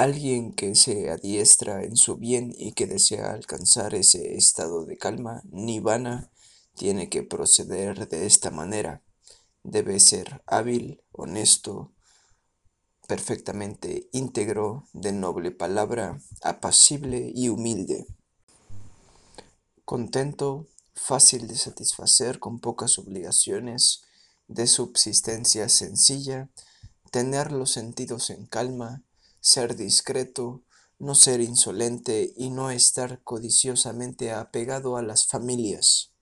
Alguien que se adiestra en su bien y que desea alcanzar ese estado de calma, nirvana, tiene que proceder de esta manera. Debe ser hábil, honesto, perfectamente íntegro, de noble palabra, apacible y humilde. Contento, fácil de satisfacer con pocas obligaciones, de subsistencia sencilla, tener los sentidos en calma, ser discreto, no ser insolente y no estar codiciosamente apegado a las familias.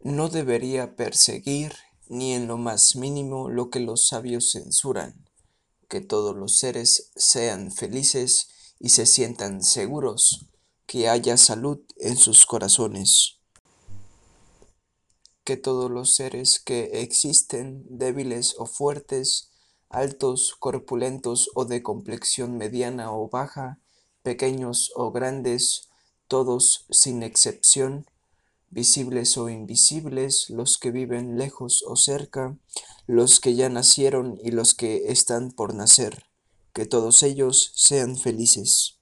No debería perseguir ni en lo más mínimo lo que los sabios censuran, que todos los seres sean felices y se sientan seguros, que haya salud en sus corazones. Que todos los seres que existen, débiles o fuertes, altos, corpulentos o de complexión mediana o baja, pequeños o grandes, todos sin excepción, visibles o invisibles, los que viven lejos o cerca, los que ya nacieron y los que están por nacer, que todos ellos sean felices.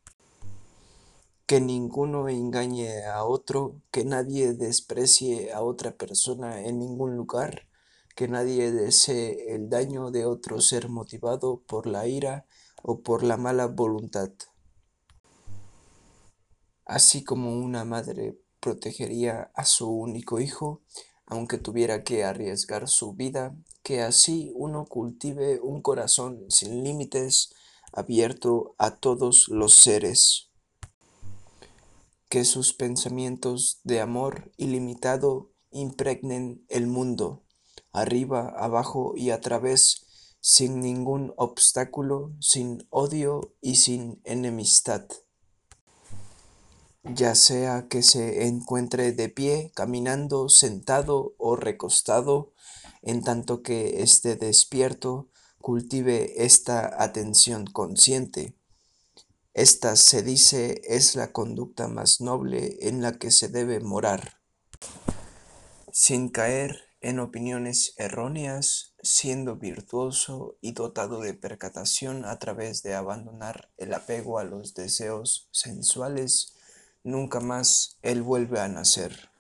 Que ninguno engañe a otro, que nadie desprecie a otra persona en ningún lugar, que nadie desee el daño de otro ser motivado por la ira o por la mala voluntad. Así como una madre protegería a su único hijo, aunque tuviera que arriesgar su vida, que así uno cultive un corazón sin límites, abierto a todos los seres. Que sus pensamientos de amor ilimitado impregnen el mundo arriba, abajo y a través, sin ningún obstáculo, sin odio y sin enemistad. Ya sea que se encuentre de pie, caminando, sentado o recostado, en tanto que esté despierto, cultive esta atención consciente. Esta se dice es la conducta más noble en la que se debe morar. Sin caer en opiniones erróneas, siendo virtuoso y dotado de percatación a través de abandonar el apego a los deseos sensuales, nunca más él vuelve a nacer.